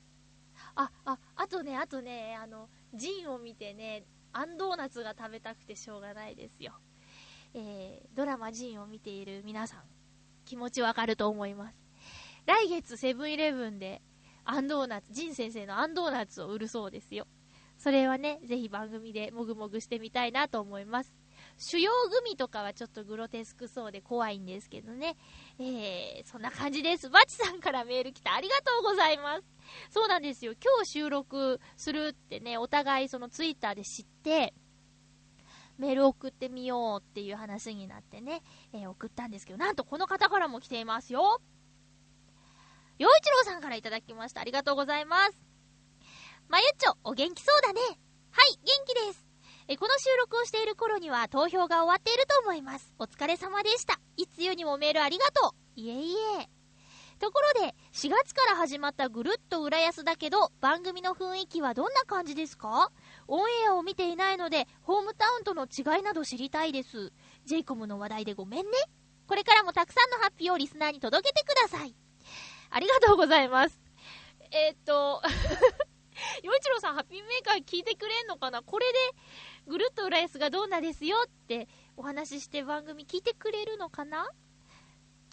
あ、あ、あとね、あとね、あの、ジンを見てね、あんドーナツが食べたくてしょうがないですよ。えー、ドラマジンを見ている皆さん、気持ちわかると思います。来月セブンイレブンで、アンドーナツ、ジン先生のアンドーナツを売るそうですよ。それはね、ぜひ番組でもぐもぐしてみたいなと思います。主要組とかはちょっとグロテスクそうで怖いんですけどね。えー、そんな感じです。バチさんからメール来てありがとうございます。そうなんですよ。今日収録するってね、お互いそのツイッターで知って、メール送ってみようっていう話になってね、えー、送ったんですけど、なんとこの方からも来ていますよ。洋一郎さんからいただきました。ありがとうございます。まゆっちょ、お元気そうだね。はい、元気です。え、この収録をしている頃には投票が終わっていると思います。お疲れ様でした。いつよにもメールありがとう。いえいえ。ところで、4月から始まったぐるっと浦安だけど、番組の雰囲気はどんな感じですか？オンエアを見ていないので、ホームタウンとの違いなど知りたいです。ジェイコムの話題でごめんね。これからもたくさんのハッピーをリスナーに届けてください。ありがとうございます。えー、っと、[laughs] 洋一郎さん、ハッピーメーカー聞いてくれんのかな？これで、ぐるっと浦安がどうなですよってお話しして番組聞いてくれるのかな？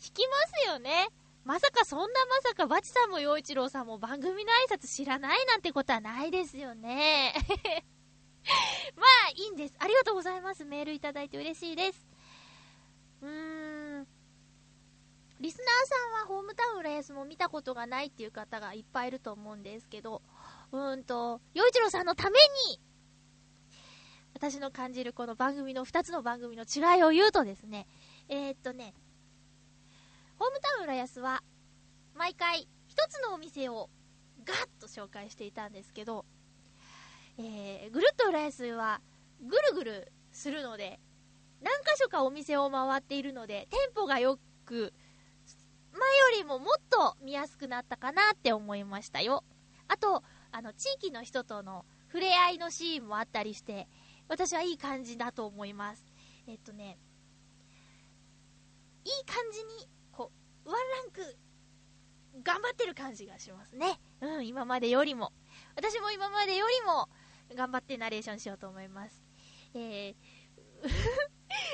聞きますよね。まさかそんなまさかバチさんも陽一郎さんも番組の挨拶知らないなんてことはないですよね。[laughs] まあ、いいんです。ありがとうございます。メールいただいて嬉しいです。うーん。リスナーさんはホームタウン浦安も見たことがないっていう方がいっぱいいると思うんですけど、うーんと、陽一郎さんのために私の感じるこの番組の2つの番組の違いを言うとですね、えー、っとね、ホームタウン浦安は、毎回1つのお店をガッと紹介していたんですけど、えー、ぐるっと浦安はぐるぐるするので、何箇所かお店を回っているので、テンポがよく、前よりももっと見やすくなったかなって思いましたよ。あと、あの、地域の人との触れ合いのシーンもあったりして、私はいい感じだと思います。えっとね、いい感じに、ワンランク、頑張ってる感じがしますね。うん、今までよりも。私も今までよりも、頑張ってナレーションしようと思います。えー [laughs]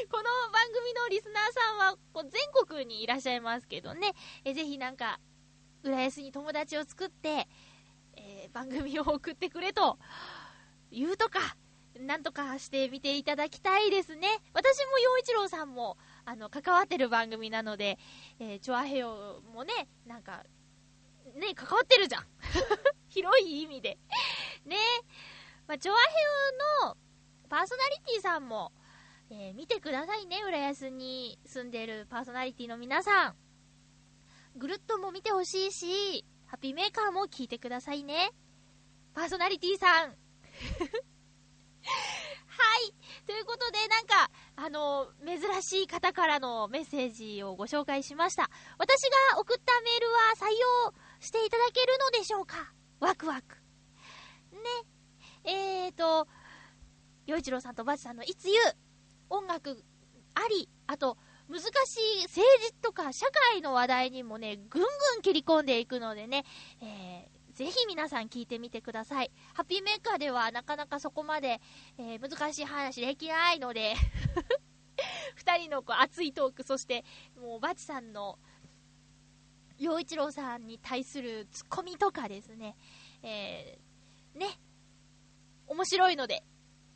この番組のリスナーさんは全国にいらっしゃいますけどね、えぜひなんか、浦安に友達を作って、えー、番組を送ってくれと言うとか、なんとかしてみていただきたいですね。私も陽一郎さんも、あの、関わってる番組なので、えー、チョアヘオもね、なんか、ね、関わってるじゃん。[laughs] 広い意味で。ね。まあ、チョアヘオのパーソナリティさんも、えー、見てくださいね、浦安に住んでるパーソナリティの皆さん。ぐるっとも見てほしいし、ハッピーメーカーも聞いてくださいね。パーソナリティさん。ということで、なんか、あの、珍しい方からのメッセージをご紹介しました。私が送ったメールは採用していただけるのでしょうか？ワクワク。ね。えーと、洋一郎さんとバチさんのいつ言う音楽あり、あと、難しい政治とか社会の話題にもね、ぐんぐん切り込んでいくのでね、えーぜひ皆さん聞いてみてください。ハッピーメーカーではなかなかそこまで、えー、難しい話できないので [laughs] 二人のこう熱いトーク、そしてもうバチさんの陽一郎さんに対するツッコミとかですね、えー、ね、面白いので、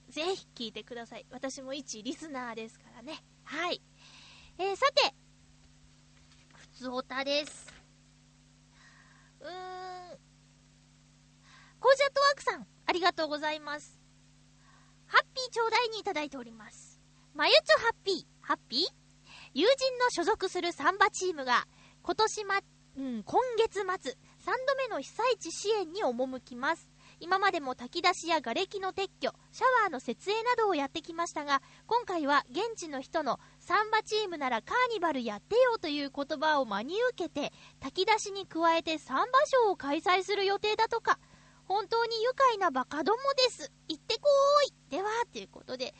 ぜひ聞いてください。私も一リスナーですからね。はい。えー、さて、ふつおたです。うーん、コージャットワークさん、ありがとうございます。ハッピーちょうだいにいただいております。まゆちょハッピー、ハッピー？友人の所属するサンバチームが、今年ま、うん、今月末、3度目の被災地支援に赴きます。今までも炊き出しや瓦礫の撤去、シャワーの設営などをやってきましたが、今回は現地の人のサンバチームならカーニバルやってよという言葉を真に受けて、炊き出しに加えてサンバショーを開催する予定だとか、本当に愉快なバカどもです。行ってこーいでは、ということで、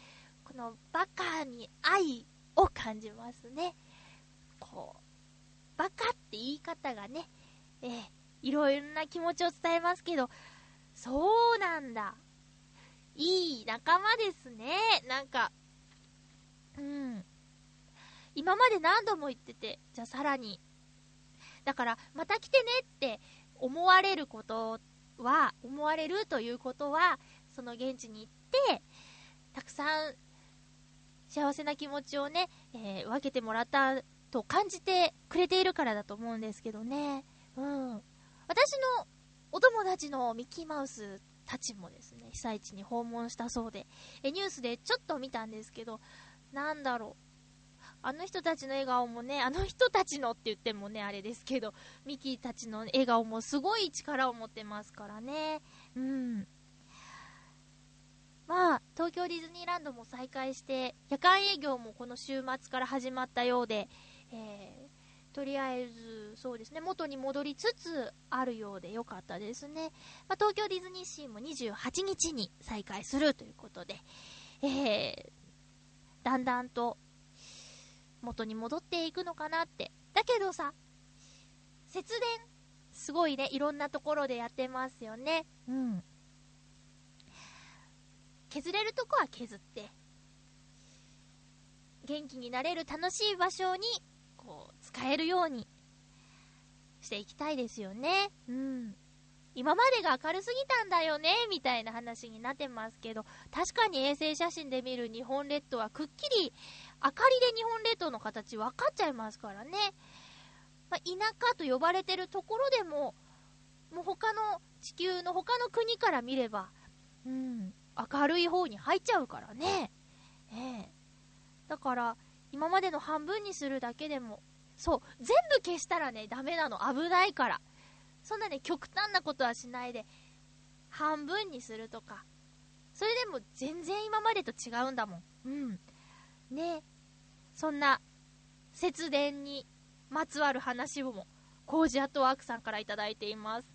このバカに愛を感じますね。こう、バカって言い方がね、えーいろいろな気持ちを伝えますけど、そうなんだ。いい仲間ですね。なんか、うん。今まで何度も言ってて、じゃあさらに。だから、また来てねって思われることっては、思われるということは、その現地に行って、たくさん幸せな気持ちをね、えー分けてもらったと感じてくれているからだと思うんですけどね。うん。私のお友達のミッキーマウスたちもですね、被災地に訪問したそうで、えニュースでちょっと見たんですけど、なんだろう。あの人たちの笑顔もね、あの人たちのって言ってもね、あれですけど、ミキーたちの笑顔もすごい力を持ってますからね。うん。まあ、東京ディズニーランドも再開して、夜間営業もこの週末から始まったようで、えーとりあえず、そうですね、元に戻りつつあるようでよかったですね。まあ、東京ディズニーシーも28日に再開するということで、えー、だんだんと元に戻っていくのかなって。だけどさ、節電、すごいね、いろんなところでやってますよね。うん。削れるとこは削って、元気になれる楽しい場所にこう、使えるようにしていきたいですよね。うん。今までが明るすぎたんだよね、みたいな話になってますけど、確かに衛星写真で見る日本列島はくっきり明かりで日本列島の形分かっちゃいますからね。まあ、田舎と呼ばれてるところでも、もう他の地球の他の国から見れば、うん、明るい方に入っちゃうからね。ええだから、今までの半分にするだけでも、そう、全部消したらね、ダメなの。危ないから。そんなね、極端なことはしないで、半分にするとか。それでも全然今までと違うんだもん。うん。ねそんな、節電にまつわる話をも、コージアットワークさんからいただいています。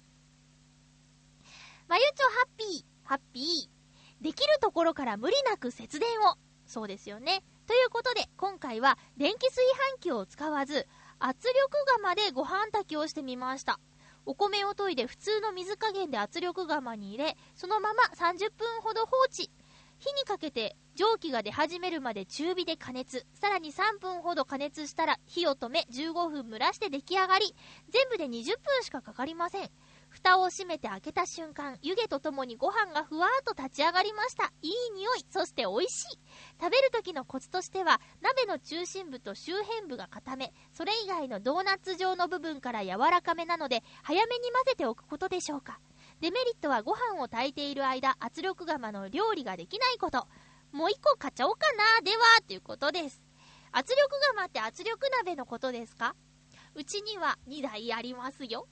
まゆちょハッピー、ハッピー。できるところから無理なく節電を。そうですよね。ということで、今回は電気炊飯器を使わず、圧力釜でご飯炊きをしてみました。お米を研いで普通の水加減で圧力釜に入れ、そのまま30分ほど放置。火にかけて蒸気が出始めるまで中火で加熱。さらに3分ほど加熱したら火を止め15分蒸らして出来上がり。全部で20分しかかかりません。蓋を閉めて開けた瞬間、湯気とともにご飯がふわーっと立ち上がりました。いい匂い、そして美味しい。食べる時のコツとしては、鍋の中心部と周辺部が固め、それ以外のドーナツ状の部分から柔らかめなので、早めに混ぜておくことでしょうか。デメリットはご飯を炊いている間、圧力釜の料理ができないこと。もう一個買っちゃおうかな、では、ということです。圧力釜って圧力鍋のことですか？うちには2台ありますよ。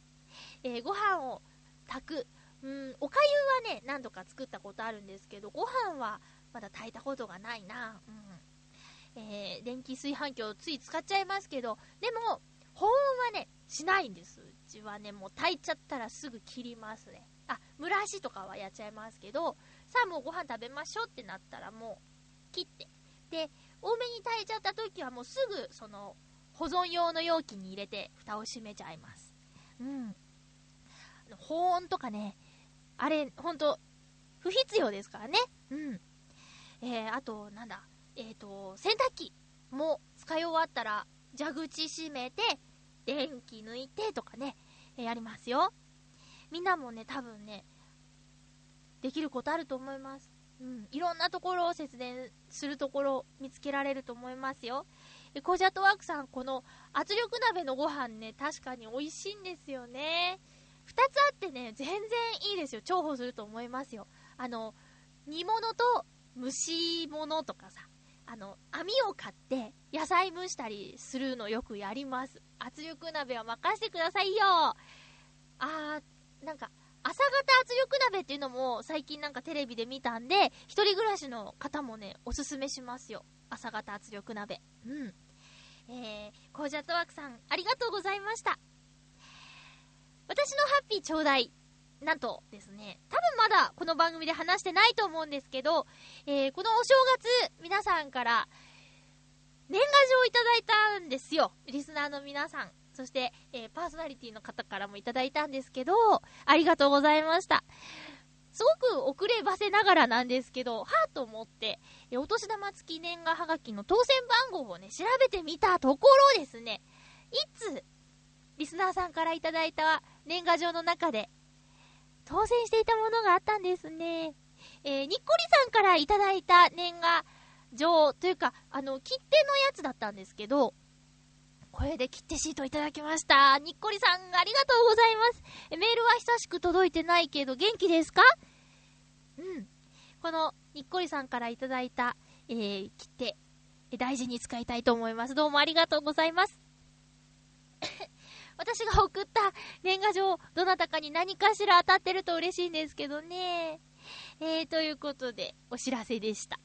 えーご飯を炊く。うん、おかゆはね、何度か作ったことあるんですけど、ご飯はまだ炊いたことがないな。うん。えー電気炊飯器をつい使っちゃいますけど、でも、保温はね、しないんです。うちはね、もう炊いちゃったらすぐ切りますね。あ、蒸らしとかはやっちゃいますけど、さあもうご飯食べましょうってなったらもう、切って。で、多めに炊いちゃった時はもうすぐ、その、保存用の容器に入れて、蓋を閉めちゃいます。うん。保温とかね、あれ、ほんと、不必要ですからね。うん。えー、あと、なんだ、えっ、と、洗濯機も使い終わったら、蛇口閉めて、電気抜いてとかね、えやりますよ。みんなもね、多分ね、できることあると思います。うん。いろんなところを節電するところ見つけられると思いますよ。えコージャトワークさん、この圧力鍋のご飯ね、確かに美味しいんですよね。二つあってね、全然いいですよ。重宝すると思いますよ。あの、煮物と蒸し物とかさ、あの、網を買って、野菜蒸したりするのよくやります。圧力鍋は任せてくださいよあー、なんか、朝型圧力鍋っていうのも最近なんかテレビで見たんで、一人暮らしの方もね、おすすめしますよ。朝型圧力鍋。うん。えー、コージャットワークさん、ありがとうございました。私のハッピーちょうだい。なんとですね、多分まだこの番組で話してないと思うんですけど、えー、このお正月、皆さんから年賀状をいただいたんですよ。リスナーの皆さん。そして、えーパーソナリティの方からもいただいたんですけど、ありがとうございました。すごく遅ればせながらなんですけど、はぁと思って、えお年玉付き年賀はがきの当選番号をね、調べてみたところですね、いつ、リスナーさんからいただいた年賀状の中で、当選していたものがあったんですね。えーにっこりさんからいただいた年賀状というか、あの、切手のやつだったんですけど、これで切手シートいただきました。にっこりさん、ありがとうございます。メールは久しく届いてないけど、元気ですか？うん。この、にっこりさんからいただいた、えー、切手、大事に使いたいと思います。どうもありがとうございます。[coughs] 私が送った年賀状、どなたかに何かしら当たってると嬉しいんですけどね。えー、ということで、お知らせでした。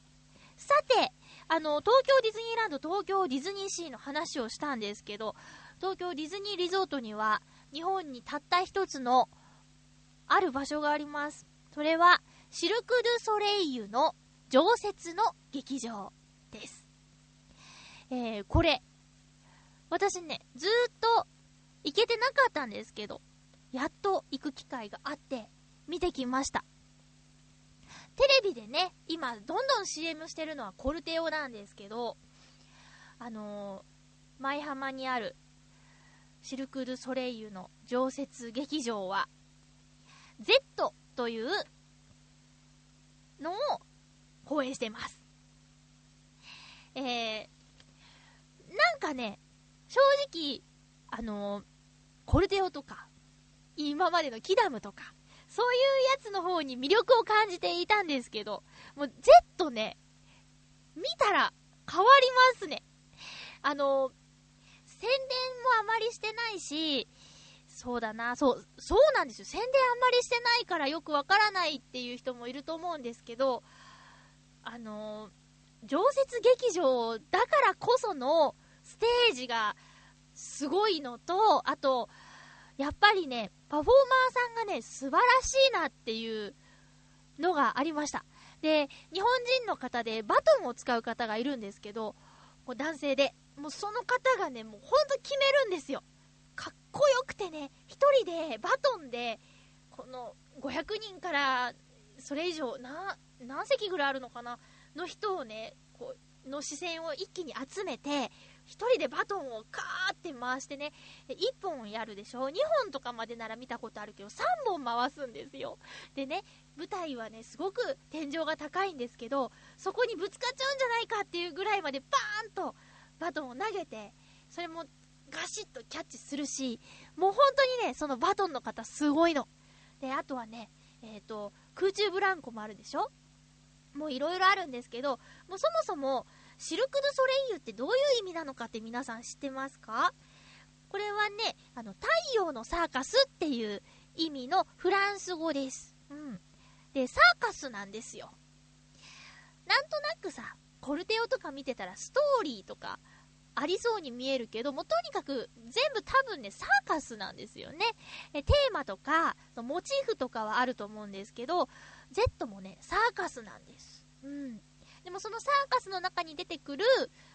さて、あの、東京ディズニーランド、東京ディズニーシーの話をしたんですけど、東京ディズニーリゾートには、日本にたった一つの、ある場所があります。それは、シルク・ドゥ・ソレイユの常設の劇場です。えー、これ、私ね、ずっと行けてなかったんですけど、やっと行く機会があって、見てきました。テレビでね、今、どんどん CM してるのはコルテオなんですけど、あのー、舞浜にあるシルク・ドゥ・ソレイユの常設劇場は、Z というのを放映してます。えー、なんかね、正直、あのーコルテオとか、今までのキダムとか、そういうやつの方に魅力を感じていたんですけど、もう Z ね、見たら変わりますね。あの宣伝もあまりしてないし、そうだな、そう、そうなんですよ。宣伝あんまりしてないからよくわからないっていう人もいると思うんですけど、あの常設劇場だからこそのステージがすごいのと、あと、やっぱりね、パフォーマーさんがね、素晴らしいなっていうのがありました。で、日本人の方でバトンを使う方がいるんですけど、こう男性で、もうその方がね、もうほんと決めるんですよ。かっこよくてね、一人でバトンで、この500人からそれ以上、な、何席ぐらいあるのかな？の人をね、こう、の視線を一気に集めて、一人でバトンをカーって回してね、1本やるでしょ ?2 本とかまでなら見たことあるけど、3本回すんですよ。でね、舞台はね、すごく天井が高いんですけど、そこにぶつかっちゃうんじゃないかっていうぐらいまでバーンとバトンを投げて、それもガシッとキャッチするし、もう本当にね、そのバトンの方すごいの。で、あとはね、えっ、と、空中ブランコもあるでしょ？もういろいろあるんですけど、もうそもそも、シルク・ドゥ・ソレイユってどういう意味なのかって皆さん知ってますか？これはね、あの、太陽のサーカスっていう意味のフランス語です。うん。で、サーカスなんですよ。なんとなくさ、コルテオとか見てたらストーリーとかありそうに見えるけども、とにかく全部多分ね、サーカスなんですよね。えテーマとか、モチーフとかはあると思うんですけど、Z もね、サーカスなんです。うん。でもそのサーカスの中に出てくる、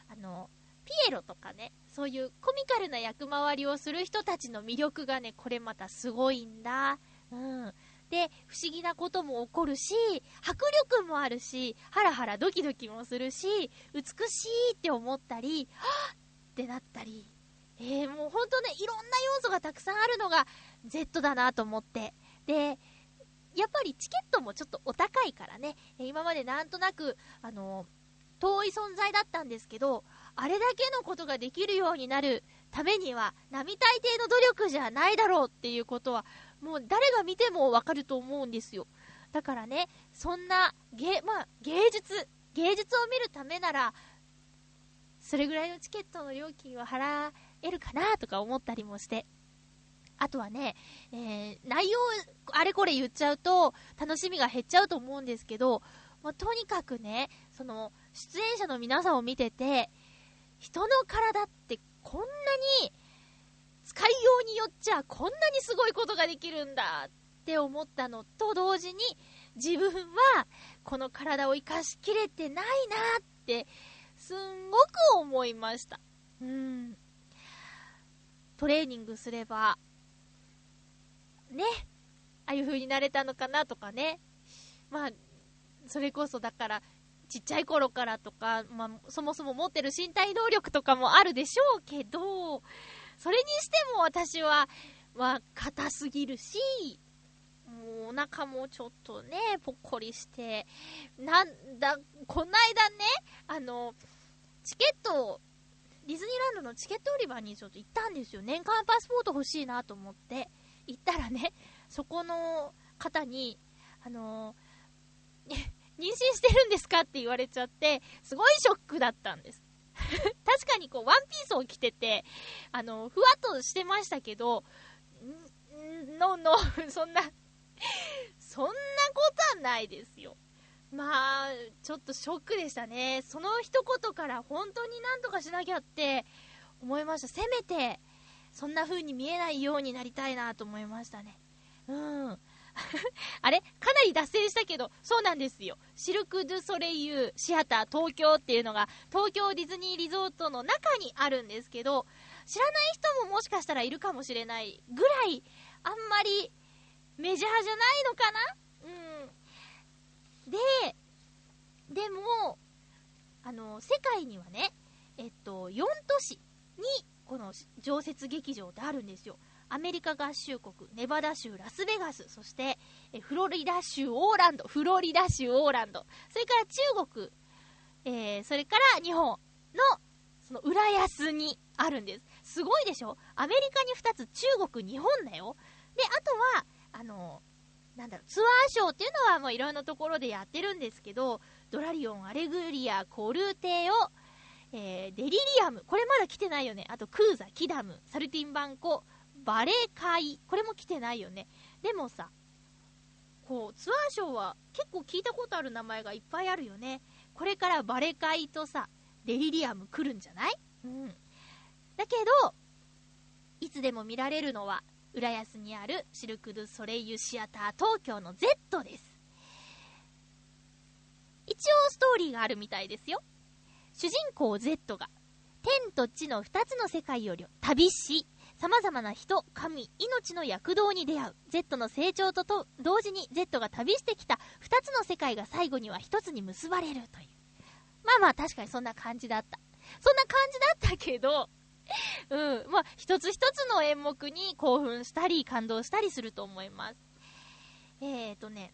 あの、ピエロとかね、そういうコミカルな役回りをする人たちの魅力がね、これまたすごいんだ。うん。で、不思議なことも起こるし、迫力もあるし、ハラハラドキドキもするし、美しいって思ったり、はぁってなったり、えー、もうほんとね、いろんな要素がたくさんあるのが Z だなと思って。で、やっぱりチケットもちょっとお高いからね、今までなんとなく、あの遠い存在だったんですけど、あれだけのことができるようになるためには、並大抵の努力じゃないだろうっていうことは、もう誰が見てもわかると思うんですよ。だからね、そんな芸、まあ、芸術、芸術を見るためなら、それぐらいのチケットの料金は払えるかなとか思ったりもして。あとはね、えー、内容、あれこれ言っちゃうと、楽しみが減っちゃうと思うんですけど、まあ、とにかくね、その、出演者の皆さんを見てて、人の体ってこんなに、使いようによっちゃこんなにすごいことができるんだって思ったのと同時に、自分はこの体を活かしきれてないなって、すんごく思いました。うん。トレーニングすれば、ね、ああいう風になれたのかなとかね。まあ、それこそだから、ちっちゃい頃からとか、まあ、そもそも持ってる身体能力とかもあるでしょうけど、それにしても私は、まあ、硬すぎるし、もうお腹もちょっとね、ぽっこりして、なんだ、こないだね、あの、チケットを、ディズニーランドのチケット売り場にちょっと行ったんですよ。年間パスポート欲しいなと思って、行ったらね、そこの方に、あの、[laughs] 妊娠してるんですかって言われちゃって、すごいショックだったんです。[laughs] 確かにこう、ワンピースを着てて、あの、ふわっとしてましたけど、ん、んの、の、[laughs] そんな、そんなことはないですよ。まあ、ちょっとショックでしたね。その一言から本当になんとかしなきゃって思いました。せめて、そんな風に見えないようになりたいなと思いましたね。うん。[laughs] あれ？かなり脱線したけど、そうなんですよ。シルク・ドゥ・ソレイユシアター東京っていうのが、東京ディズニーリゾートの中にあるんですけど、知らない人ももしかしたらいるかもしれないぐらい、あんまりメジャーじゃないのかな？うん。で、でも、あの、世界にはね、えっと、4都市に、この常設劇場ってあるんですよ。アメリカ合衆国、ネバダ州ラスベガス、そして、フロリダ州オーランド、フロリダ州オーランド、それから中国、えー、それから日本の、その浦安にあるんです。すごいでしょ？アメリカに2つ、中国、日本だよ。で、あとは、あの、なんだろう、ツアーショーっていうのはもういろんなところでやってるんですけど、ドラリオン、アレグリア、コルテオ、えー、デリリアム、これまだ来てないよね。あと、クーザ、キダム、サルティンバンコ、バレカイ、これも来てないよね。でもさ、こう、ツアーショーは結構聞いたことある名前がいっぱいあるよね。これからバレカイとさ、デリリアム来るんじゃない？うん。だけど、いつでも見られるのは、浦安にあるシルク・ドゥ・ソレイユ・シアター東京の Z です。一応ストーリーがあるみたいですよ。主人公 Z が、天と地の二つの世界より旅し、様々な人、神、命の躍動に出会う。Z の成長とと同時に Z が旅してきた二つの世界が最後には一つに結ばれるという。まあまあ確かにそんな感じだった。そんな感じだったけど、[laughs] うん。まあ、一つ一つの演目に興奮したり、感動したりすると思います。えーとね、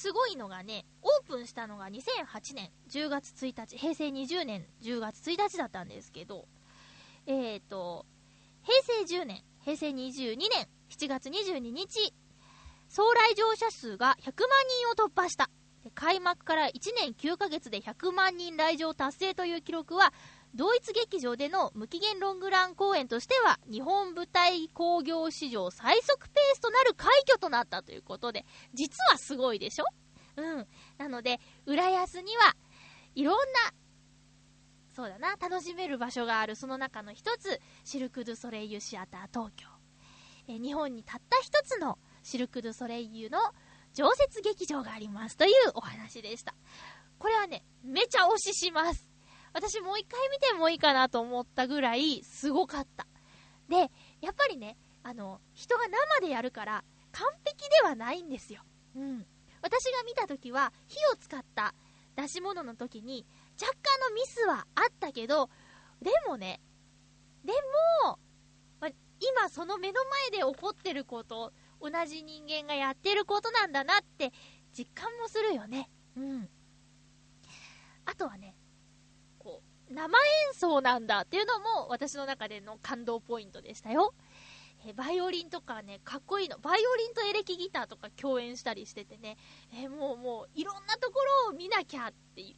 すごいのがね、オープンしたのが2008年10月1日、平成20年10月1日だったんですけど、えーと、平成10年、平成22年7月22日、総来場者数が100万人を突破した。開幕から1年9ヶ月で100万人来場達成という記録は、同一劇場での無期限ロングラン公演としては、日本舞台興行史上最速ペースとなる快挙となったということで、実はすごいでしょ？うん。なので、浦安には、いろんな、そうだな、楽しめる場所があるその中の一つ、シルク・ドゥ・ソレイユ・シアター東京。え日本にたった一つのシルク・ドゥ・ソレイユの常設劇場がありますというお話でした。これはね、めちゃ推しします。私もう一回見てもいいかなと思ったぐらいすごかった。で、やっぱりね、あの、人が生でやるから完璧ではないんですよ。うん。私が見た時は火を使った出し物の時に若干のミスはあったけど、でもね、でも、ま今その目の前で起こってること、同じ人間がやってることなんだなって実感もするよね。うん。あとはね、生演奏なんだっていうのも私の中での感動ポイントでしたよ。えバイオリンとかね、かっこいいの。バイオリンとエレキギターとか共演したりしててね、えもうもう、いろんなところを見なきゃっていう。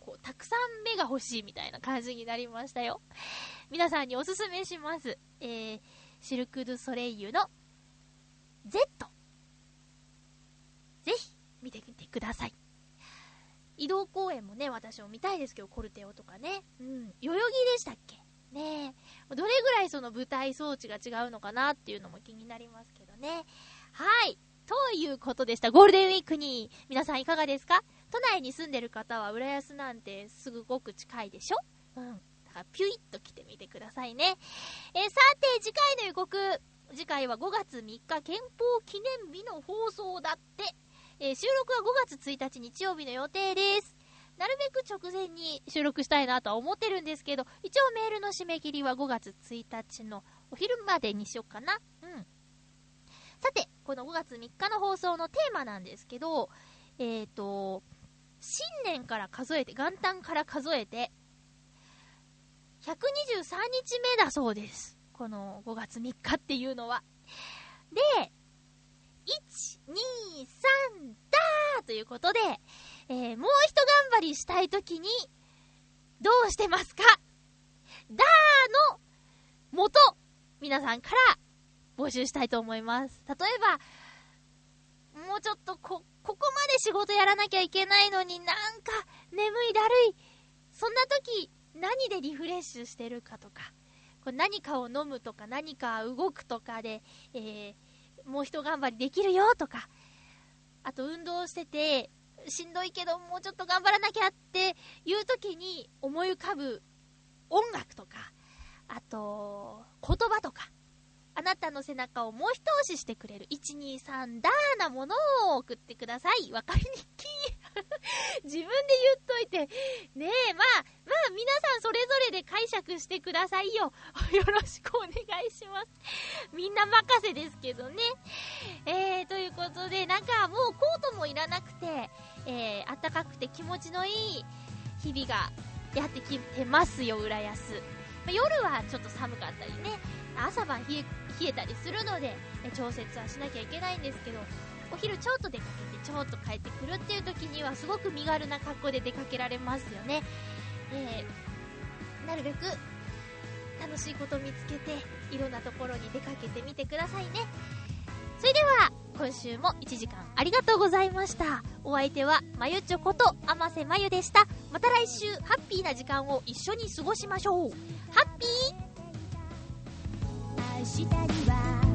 こう、たくさん目が欲しいみたいな感じになりましたよ。皆さんにおすすめします。えー、シルク・ドゥ・ソレイユの Z。ぜひ、見てみてください。移動公演もね、私も見たいですけど、コルテオとかね。うん。代々木でしたっけ？ねえ。どれぐらいその舞台装置が違うのかなっていうのも気になりますけどね。はい。ということでした。ゴールデンウィークに皆さんいかがですか？都内に住んでる方は浦安なんてすごく近いでしょ？うん。だからピュイッと来てみてくださいね。えーさて、次回の予告。次回は5月3日憲法記念日の放送だって。えー収録は5月1日日曜日の予定です。なるべく直前に収録したいなとは思ってるんですけど、一応メールの締め切りは5月1日のお昼までにしようかな。うん。さて、この5月3日の放送のテーマなんですけど、えっ、と、新年から数えて、元旦から数えて、123日目だそうです。この5月3日っていうのは。で、1、2、3、だーということで、えーもう一頑張りしたいときに、どうしてますか？だーの元、皆さんから募集したいと思います。例えば、もうちょっとこ、ここまで仕事やらなきゃいけないのになんか眠いだるい。そんな時、何でリフレッシュしてるかとか、これ何かを飲むとか何か動くとかで、えーもう一頑張りできるよとか、あと運動してて、しんどいけどもうちょっと頑張らなきゃっていう時に思い浮かぶ音楽とか、あと、言葉とか、あなたの背中をもう一押ししてくれる。123だーなものを送ってください。わかりにくい。[laughs] 自分で言っといて。ねえ、まあ、まあ皆さんそれぞれで解釈してくださいよ。[laughs] よろしくお願いします。みんな任せですけどね。えー、ということで、なんかもうコートもいらなくて、えー、暖かくて気持ちのいい日々がやってきてますよ、浦安。まあ夜はちょっと寒かったりね、朝晩冷え冷えたりするので、調節はしなきゃいけないんですけど、お昼ちょっと出かけてちょっと帰ってくるっていう時にはすごく身軽な格好で出かけられますよね。えー、なるべく楽しいこと見つけて、いろんなところに出かけてみてくださいね。それでは、今週も1時間ありがとうございました。お相手は、まゆちょこと、あませまゆでした。また来週、ハッピーな時間を一緒に過ごしましょう。ハッピー明日には